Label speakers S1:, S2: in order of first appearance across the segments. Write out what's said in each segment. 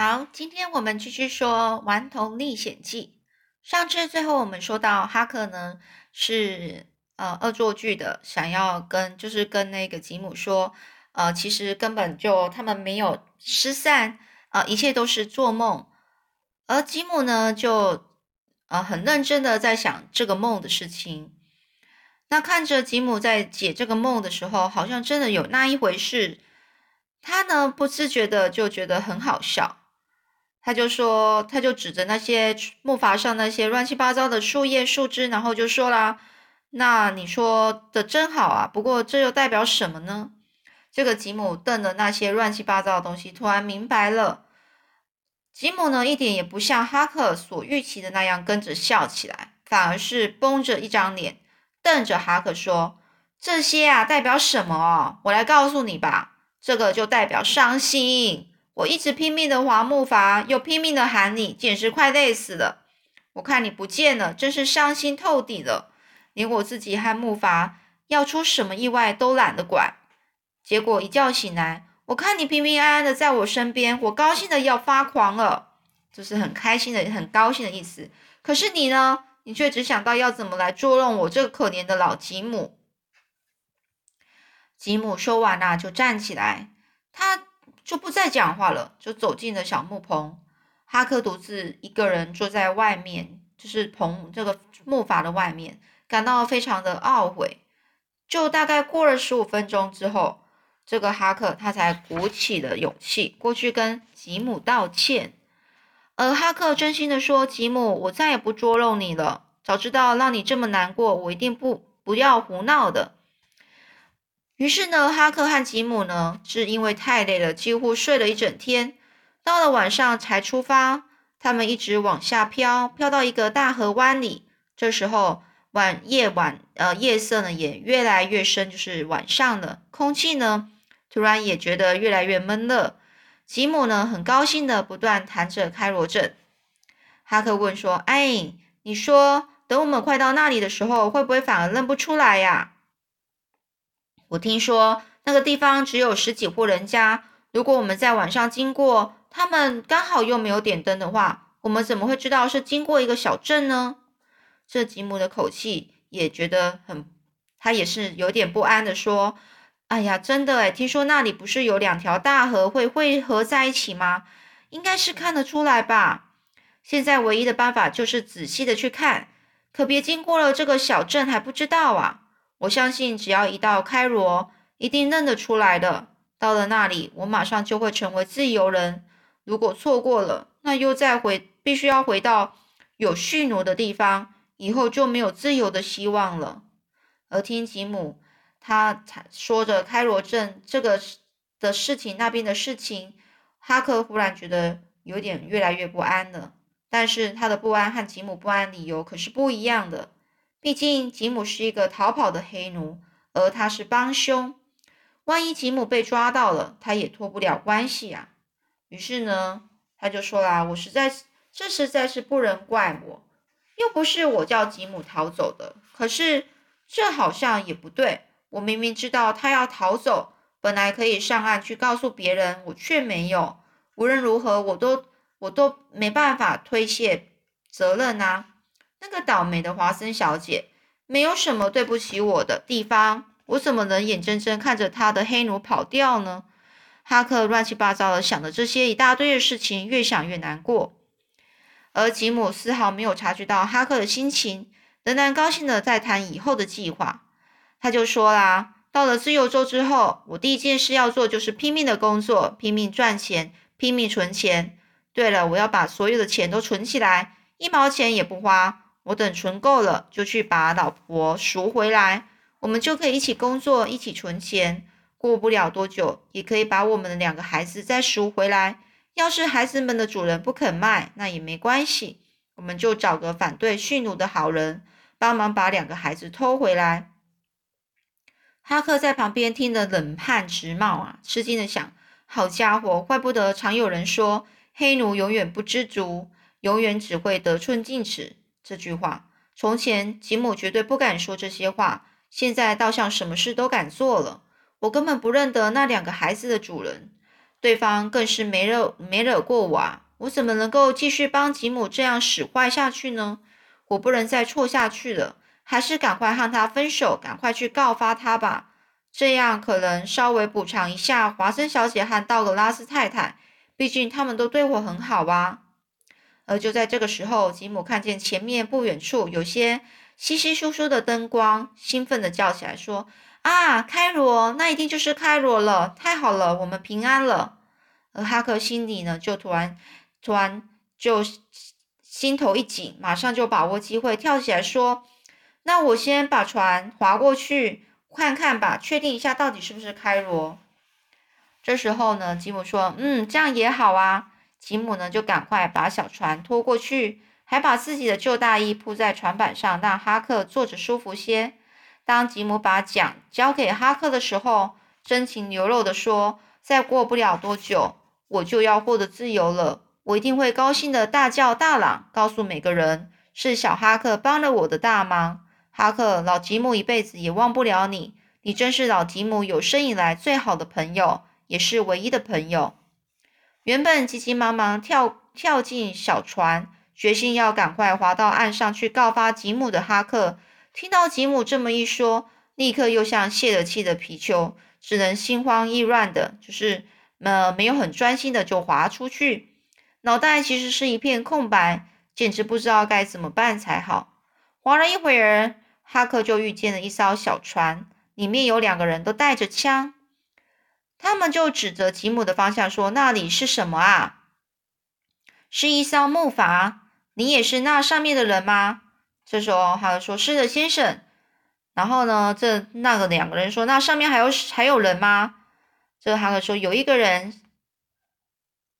S1: 好，今天我们继续说《顽童历险记》。上次最后我们说到，哈克呢是呃恶作剧的，想要跟就是跟那个吉姆说，呃，其实根本就他们没有失散，啊，一切都是做梦。而吉姆呢，就呃很认真的在想这个梦的事情。那看着吉姆在解这个梦的时候，好像真的有那一回事。他呢不自觉的就觉得很好笑，他就说，他就指着那些木筏上那些乱七八糟的树叶树枝，然后就说啦：“那你说的真好啊，不过这又代表什么呢？”这个吉姆瞪着那些乱七八糟的东西，突然明白了。吉姆呢，一点也不像哈克所预期的那样跟着笑起来，反而是绷着一张脸，瞪着哈克说：“这些啊，代表什么哦？我来告诉你吧。这个就代表伤心。我一直拼命的划木筏，又拼命的喊你，简直快累死了。我看你不见了，真是伤心透顶了。连我自己和木筏要出什么意外都懒得管。结果一觉醒来。”我看你平平安安的在我身边，我高兴的要发狂了，就是很开心的、很高兴的意思。可是你呢？你却只想到要怎么来捉弄我这个可怜的老吉姆。吉姆说完啊，就站起来，他就不再讲话了，就走进了小木棚。哈克独自一个人坐在外面，就是棚这个木筏的外面，感到非常的懊悔。就大概过了十五分钟之后。这个哈克他才鼓起了勇气过去跟吉姆道歉，而哈克真心的说：“吉姆，我再也不捉弄你了。早知道让你这么难过，我一定不不要胡闹的。”于是呢，哈克和吉姆呢是因为太累了，几乎睡了一整天，到了晚上才出发。他们一直往下飘，飘到一个大河湾里。这时候晚夜晚呃夜色呢也越来越深，就是晚上了，空气呢。突然也觉得越来越闷热，吉姆呢很高兴的不断弹着开罗镇。哈克问说：“哎，你说等我们快到那里的时候，会不会反而认不出来呀？”我听说那个地方只有十几户人家，如果我们在晚上经过，他们刚好又没有点灯的话，我们怎么会知道是经过一个小镇呢？这吉姆的口气也觉得很，他也是有点不安的说。哎呀，真的哎，听说那里不是有两条大河会汇合在一起吗？应该是看得出来吧。现在唯一的办法就是仔细的去看，可别经过了这个小镇还不知道啊。我相信只要一到开罗，一定认得出来的。到了那里，我马上就会成为自由人。如果错过了，那又再回，必须要回到有蓄奴的地方，以后就没有自由的希望了。而听吉姆。他才说着开罗镇这个的事情，那边的事情，哈克忽然觉得有点越来越不安了。但是他的不安和吉姆不安理由可是不一样的。毕竟吉姆是一个逃跑的黑奴，而他是帮凶。万一吉姆被抓到了，他也脱不了关系啊。于是呢，他就说啦：“我实在这实在是不能怪我，又不是我叫吉姆逃走的。可是这好像也不对。”我明明知道他要逃走，本来可以上岸去告诉别人，我却没有。无论如何，我都我都没办法推卸责任啊！那个倒霉的华森小姐，没有什么对不起我的地方，我怎么能眼睁睁看着她的黑奴跑掉呢？哈克乱七八糟的想着这些一大堆的事情，越想越难过。而吉姆丝毫没有察觉到哈克的心情，仍然高兴的在谈以后的计划。他就说啦，到了自由州之后，我第一件事要做就是拼命的工作，拼命赚钱，拼命存钱。对了，我要把所有的钱都存起来，一毛钱也不花。我等存够了，就去把老婆赎回来，我们就可以一起工作，一起存钱。过不了多久，也可以把我们的两个孩子再赎回来。要是孩子们的主人不肯卖，那也没关系，我们就找个反对驯奴的好人，帮忙把两个孩子偷回来。哈克在旁边听得冷汗直冒啊，吃惊的想：好家伙，怪不得常有人说黑奴永远不知足，永远只会得寸进尺。这句话，从前吉姆绝对不敢说这些话，现在倒像什么事都敢做了。我根本不认得那两个孩子的主人。对方更是没惹没惹过我啊，我怎么能够继续帮吉姆这样使坏下去呢？我不能再错下去了，还是赶快和他分手，赶快去告发他吧。这样可能稍微补偿一下华生小姐和道格拉斯太太，毕竟他们都对我很好啊。而就在这个时候，吉姆看见前面不远处有些稀稀疏疏的灯光，兴奋地叫起来说：“啊，开罗，那一定就是开罗了！太好了，我们平安了。”而哈克心里呢，就突然突然就心头一紧，马上就把握机会跳起来说：“那我先把船划过去看看吧，确定一下到底是不是开罗。”这时候呢，吉姆说：“嗯，这样也好啊。”吉姆呢，就赶快把小船拖过去，还把自己的旧大衣铺在船板上，让哈克坐着舒服些。当吉姆把桨交给哈克的时候，真情流露的说：“再过不了多久，我就要获得自由了。我一定会高兴的大叫大嚷，告诉每个人，是小哈克帮了我的大忙。哈克，老吉姆一辈子也忘不了你，你真是老吉姆有生以来最好的朋友，也是唯一的朋友。”原本急急忙忙跳跳进小船，决心要赶快划到岸上去告发吉姆的哈克，听到吉姆这么一说，立刻又像泄了气的皮球，只能心慌意乱的，就是呃没有很专心的就划出去，脑袋其实是一片空白，简直不知道该怎么办才好。划了一会儿，哈克就遇见了一艘小船，里面有两个人都带着枪。他们就指着吉姆的方向说：“那里是什么啊？是一艘木筏。你也是那上面的人吗？”这时候，哈克说：“是的，先生。”然后呢，这那个两个人说：“那上面还有还有人吗？”这哈克说：“有一个人。”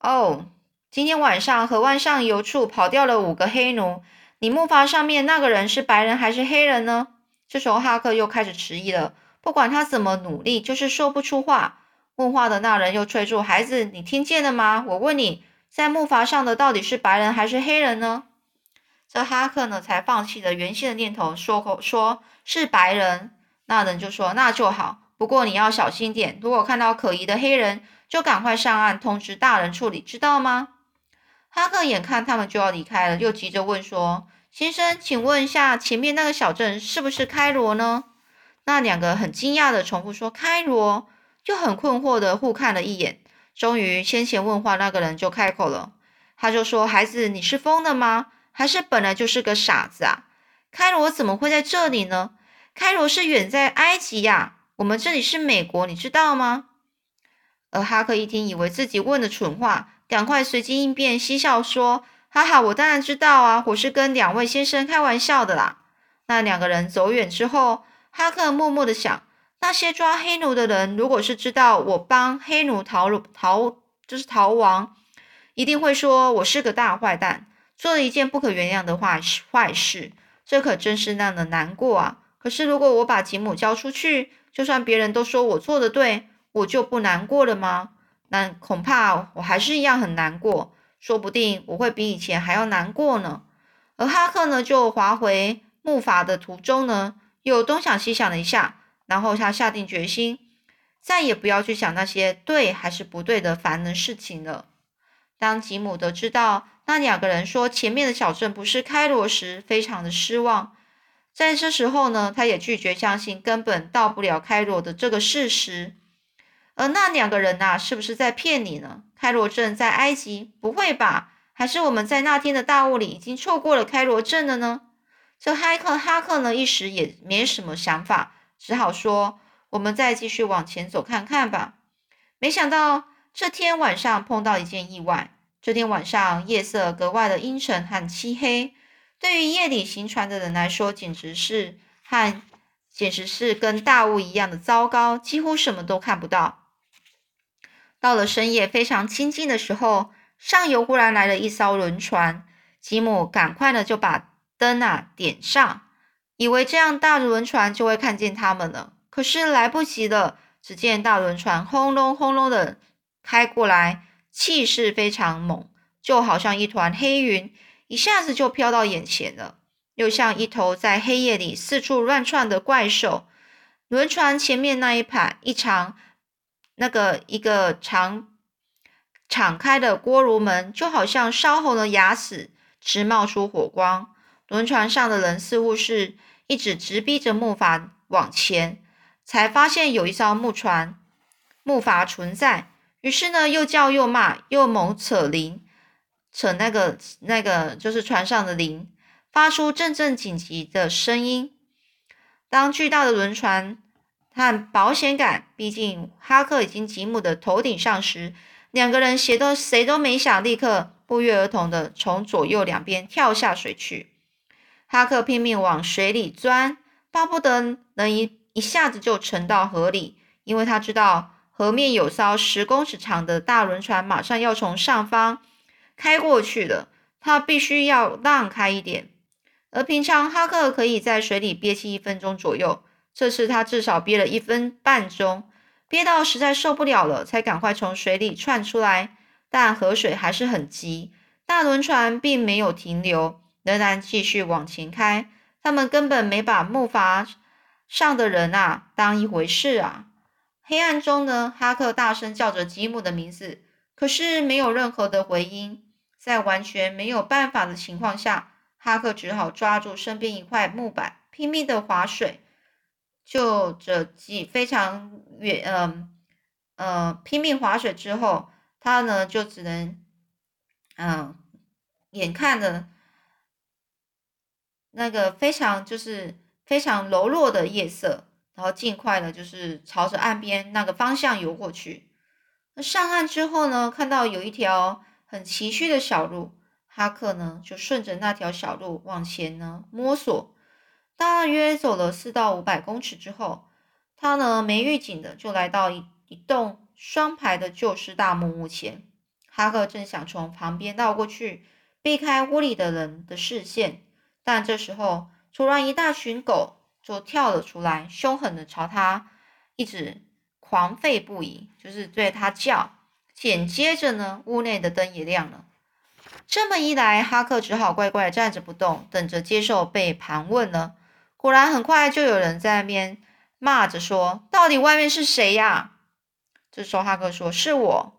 S1: 哦，今天晚上河湾上游处跑掉了五个黑奴。你木筏上面那个人是白人还是黑人呢？这时候，哈克又开始迟疑了。不管他怎么努力，就是说不出话。问话的那人又催促孩子：“你听见了吗？我问你，在木筏上的到底是白人还是黑人呢？”这哈克呢才放弃了原先的念头，说口说是白人。那人就说：“那就好，不过你要小心点，如果看到可疑的黑人，就赶快上岸通知大人处理，知道吗？”哈克眼看他们就要离开了，又急着问说：“先生，请问一下，前面那个小镇是不是开罗呢？”那两个很惊讶的重复说：“开罗。”就很困惑的互看了一眼，终于先前问话那个人就开口了，他就说：“孩子，你是疯了吗？还是本来就是个傻子啊？开罗怎么会在这里呢？开罗是远在埃及呀，我们这里是美国，你知道吗？”而哈克一听，以为自己问的蠢话，赶快随机应变，嬉笑说：“哈哈，我当然知道啊，我是跟两位先生开玩笑的啦。”那两个人走远之后，哈克默默的想。那些抓黑奴的人，如果是知道我帮黑奴逃逃，就是逃亡，一定会说我是个大坏蛋，做了一件不可原谅的坏事。坏事，这可真是让人难过啊！可是如果我把吉姆交出去，就算别人都说我做的对，我就不难过了吗？那恐怕我还是一样很难过，说不定我会比以前还要难过呢。而哈克呢，就划回木筏的途中呢，又东想西想了一下。然后他下定决心，再也不要去想那些对还是不对的烦人事情了。当吉姆得知到那两个人说前面的小镇不是开罗时，非常的失望。在这时候呢，他也拒绝相信根本到不了开罗的这个事实。而那两个人呐，是不是在骗你呢？开罗镇在埃及？不会吧？还是我们在那天的大雾里已经错过了开罗镇了呢？这哈克哈克呢，一时也没什么想法。只好说：“我们再继续往前走看看吧。”没想到这天晚上碰到一件意外。这天晚上夜色格外的阴沉和漆黑，对于夜里行船的人来说，简直是和简直是跟大雾一样的糟糕，几乎什么都看不到。到了深夜非常清静的时候，上游忽然来了一艘轮船，吉姆赶快的就把灯啊点上。以为这样大的轮船就会看见他们了，可是来不及了。只见大轮船轰隆轰隆的开过来，气势非常猛，就好像一团黑云，一下子就飘到眼前了，又像一头在黑夜里四处乱窜的怪兽。轮船前面那一排，一长那个一个长敞开的锅炉门就好像烧红的牙齿，直冒出火光。轮船上的人似乎是一直直逼着木筏往前，才发现有一艘木船木筏存在。于是呢，又叫又骂，又猛扯铃，扯那个那个就是船上的铃，发出阵阵紧急的声音。当巨大的轮船和保险杆逼近哈克已经吉姆的头顶上时，两个人谁都谁都没想，立刻不约而同的从左右两边跳下水去。哈克拼命往水里钻，巴不得能一一下子就沉到河里，因为他知道河面有艘十公尺长的大轮船马上要从上方开过去了，他必须要让开一点。而平常哈克可以在水里憋气一分钟左右，这次他至少憋了一分半钟。憋到实在受不了了，才赶快从水里窜出来。但河水还是很急，大轮船并没有停留，仍然继续往前开。他们根本没把木筏上的人啊当一回事啊！黑暗中呢，哈克大声叫着吉姆的名字，可是没有任何的回音。在完全没有办法的情况下，哈克只好抓住身边一块木板，拼命的划水。就这几非常远，嗯呃，拼命划水之后，他呢就只能，嗯，眼看着那个非常就是非常柔弱的夜色，然后尽快的就是朝着岸边那个方向游过去。那上岸之后呢，看到有一条很崎岖的小路，哈克呢就顺着那条小路往前呢摸索。大约走了四到五百公尺之后，他呢没预警的就来到一一栋双排的旧式大木屋前。哈克正想从旁边绕过去，避开屋里的人的视线，但这时候突然一大群狗就跳了出来，凶狠的朝他一直狂吠不已，就是对他叫。紧接着呢，屋内的灯也亮了。这么一来，哈克只好乖乖站着不动，等着接受被盘问了。果然，很快就有人在那边骂着说：“到底外面是谁呀？”这时候，哈克说：“是我。”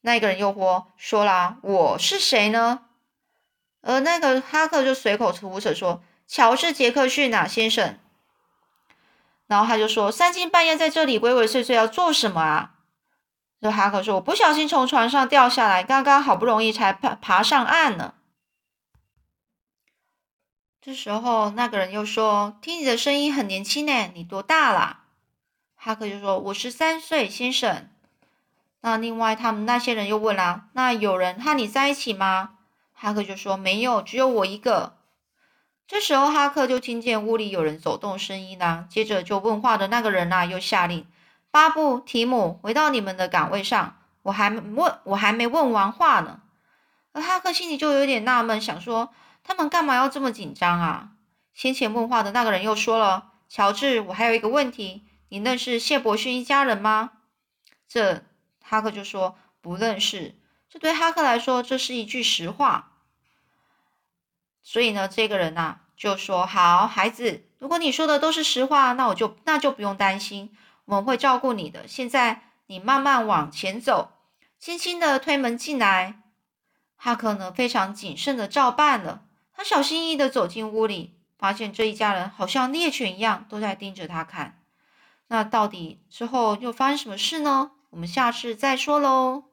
S1: 那个人又说：“说啦，我是谁呢？”而那个哈克就随口胡扯说：“乔治·杰克逊啊，先生。”然后他就说：“三更半夜在这里鬼鬼祟祟要做什么啊？”这哈克说：“我不小心从船上掉下来，刚刚好不容易才爬爬上岸呢。”这时候，那个人又说：“听你的声音很年轻呢，你多大了？”哈克就说：“我十三岁，先生。”那另外，他们那些人又问啦：“那有人和你在一起吗？”哈克就说：“没有，只有我一个。”这时候，哈克就听见屋里有人走动声音啦。接着，就问话的那个人呐，又下令：“巴布、提姆，回到你们的岗位上。我还问，我还没问完话呢。”而哈克心里就有点纳闷，想说。他们干嘛要这么紧张啊？先前问话的那个人又说了：“乔治，我还有一个问题，你认识谢伯逊一家人吗？”这哈克就说不认识。这对哈克来说，这是一句实话。所以呢，这个人呐就说：“好，孩子，如果你说的都是实话，那我就那就不用担心，我们会照顾你的。现在你慢慢往前走，轻轻的推门进来。”哈克呢，非常谨慎的照办了。他小心翼翼的走进屋里，发现这一家人好像猎犬一样，都在盯着他看。那到底之后又发生什么事呢？我们下次再说喽。